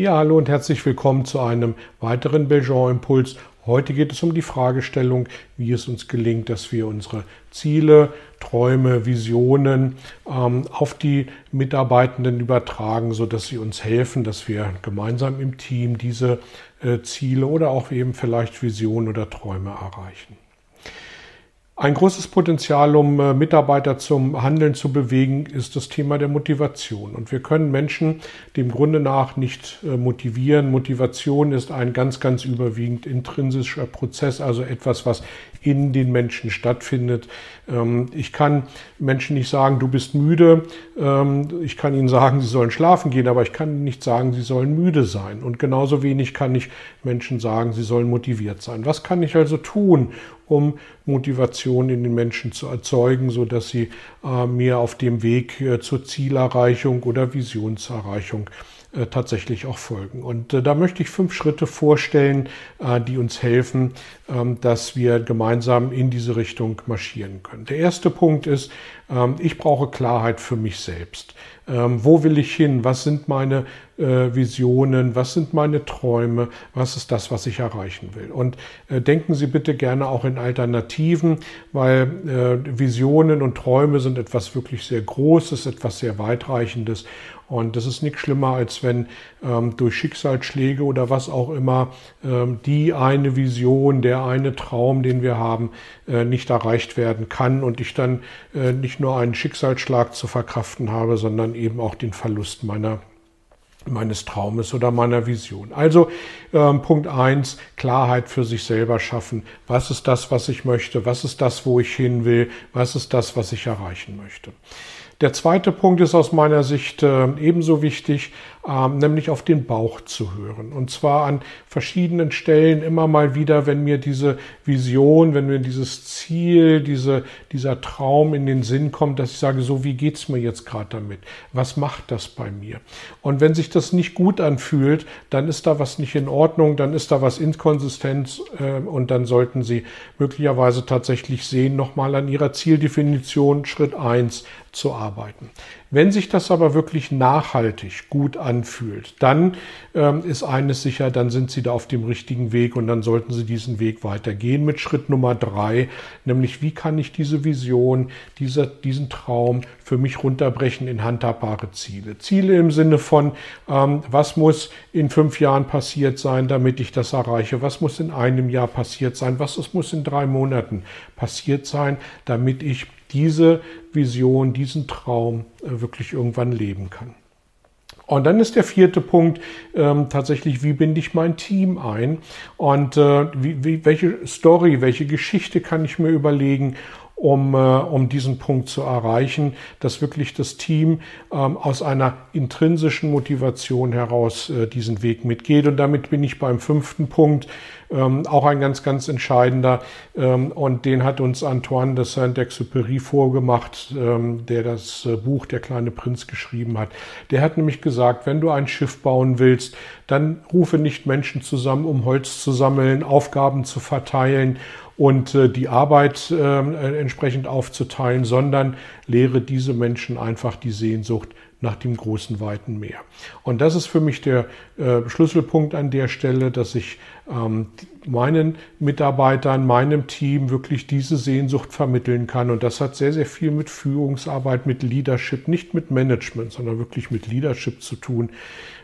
Ja, hallo und herzlich willkommen zu einem weiteren Belgian Impuls. Heute geht es um die Fragestellung, wie es uns gelingt, dass wir unsere Ziele, Träume, Visionen ähm, auf die Mitarbeitenden übertragen, sodass sie uns helfen, dass wir gemeinsam im Team diese äh, Ziele oder auch eben vielleicht Visionen oder Träume erreichen. Ein großes Potenzial, um äh, Mitarbeiter zum Handeln zu bewegen, ist das Thema der Motivation. Und wir können Menschen dem Grunde nach nicht äh, motivieren. Motivation ist ein ganz, ganz überwiegend intrinsischer Prozess, also etwas, was in den Menschen stattfindet. Ähm, ich kann Menschen nicht sagen, du bist müde. Ähm, ich kann ihnen sagen, sie sollen schlafen gehen, aber ich kann nicht sagen, sie sollen müde sein. Und genauso wenig kann ich Menschen sagen, sie sollen motiviert sein. Was kann ich also tun, um Motivation in den Menschen zu erzeugen, so dass sie äh, mir auf dem Weg äh, zur Zielerreichung oder Visionserreichung äh, tatsächlich auch folgen. Und äh, da möchte ich fünf Schritte vorstellen, äh, die uns helfen, ähm, dass wir gemeinsam in diese Richtung marschieren können. Der erste Punkt ist, ich brauche Klarheit für mich selbst. Ähm, wo will ich hin? Was sind meine äh, Visionen? Was sind meine Träume? Was ist das, was ich erreichen will? Und äh, denken Sie bitte gerne auch in Alternativen, weil äh, Visionen und Träume sind etwas wirklich sehr Großes, etwas sehr Weitreichendes. Und das ist nichts schlimmer, als wenn ähm, durch Schicksalsschläge oder was auch immer ähm, die eine Vision, der eine Traum, den wir haben, äh, nicht erreicht werden kann und ich dann äh, nicht nur einen Schicksalsschlag zu verkraften habe, sondern eben auch den Verlust meiner meines Traumes oder meiner Vision. Also ähm, Punkt eins: Klarheit für sich selber schaffen. Was ist das, was ich möchte? Was ist das, wo ich hin will? Was ist das, was ich erreichen möchte? Der zweite Punkt ist aus meiner Sicht äh, ebenso wichtig, äh, nämlich auf den Bauch zu hören. Und zwar an verschiedenen Stellen immer mal wieder, wenn mir diese Vision, wenn mir dieses Ziel, diese, dieser Traum in den Sinn kommt, dass ich sage, so wie geht's mir jetzt gerade damit? Was macht das bei mir? Und wenn sich das nicht gut anfühlt, dann ist da was nicht in Ordnung, dann ist da was inkonsistent äh, und dann sollten Sie möglicherweise tatsächlich sehen, nochmal an Ihrer Zieldefinition Schritt eins zu arbeiten. Wenn sich das aber wirklich nachhaltig gut anfühlt, dann ähm, ist eines sicher, dann sind Sie da auf dem richtigen Weg und dann sollten Sie diesen Weg weitergehen mit Schritt Nummer drei, nämlich wie kann ich diese Vision, dieser, diesen Traum für mich runterbrechen in handhabbare Ziele. Ziele im Sinne von, ähm, was muss in fünf Jahren passiert sein, damit ich das erreiche? Was muss in einem Jahr passiert sein? Was muss in drei Monaten passiert sein, damit ich diese Vision, diesen Traum äh, wirklich irgendwann leben kann. Und dann ist der vierte Punkt ähm, tatsächlich, wie binde ich mein Team ein und äh, wie, wie, welche Story, welche Geschichte kann ich mir überlegen, um, äh, um diesen Punkt zu erreichen, dass wirklich das Team ähm, aus einer intrinsischen Motivation heraus äh, diesen Weg mitgeht. Und damit bin ich beim fünften Punkt, ähm, auch ein ganz, ganz entscheidender. Ähm, und den hat uns Antoine de Saint-Exupéry vorgemacht, ähm, der das äh, Buch Der kleine Prinz geschrieben hat. Der hat nämlich gesagt, wenn du ein Schiff bauen willst, dann rufe nicht Menschen zusammen, um Holz zu sammeln, Aufgaben zu verteilen und äh, die Arbeit äh, entsprechend aufzuteilen, sondern lehre diese Menschen einfach die Sehnsucht nach dem großen, weiten Meer. Und das ist für mich der äh, Schlüsselpunkt an der Stelle, dass ich ähm, meinen Mitarbeitern, meinem Team wirklich diese Sehnsucht vermitteln kann. Und das hat sehr, sehr viel mit Führungsarbeit, mit Leadership, nicht mit Management, sondern wirklich mit Leadership zu tun.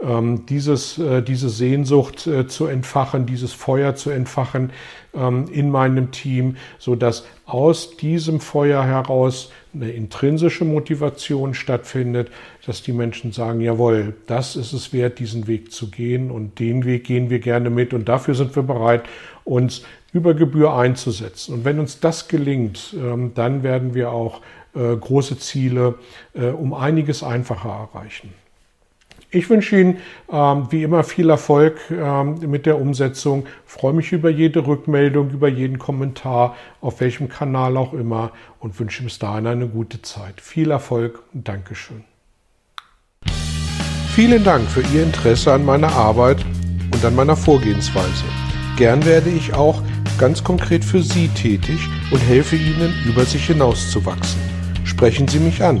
Ähm, dieses, äh, diese Sehnsucht äh, zu entfachen, dieses Feuer zu entfachen ähm, in meinem Team, so dass aus diesem Feuer heraus eine intrinsische Motivation stattfindet, dass die Menschen sagen, jawohl, das ist es wert, diesen Weg zu gehen und den Weg gehen wir gerne mit und dafür sind wir bereit, uns über Gebühr einzusetzen. Und wenn uns das gelingt, ähm, dann werden wir auch äh, große Ziele äh, um einiges einfacher erreichen. Ich wünsche Ihnen ähm, wie immer viel Erfolg ähm, mit der Umsetzung. freue mich über jede Rückmeldung, über jeden Kommentar, auf welchem Kanal auch immer und wünsche bis dahin eine gute Zeit. Viel Erfolg und Dankeschön. Vielen Dank für Ihr Interesse an meiner Arbeit und an meiner Vorgehensweise. Gern werde ich auch ganz konkret für Sie tätig und helfe Ihnen, über sich hinauszuwachsen. Sprechen Sie mich an.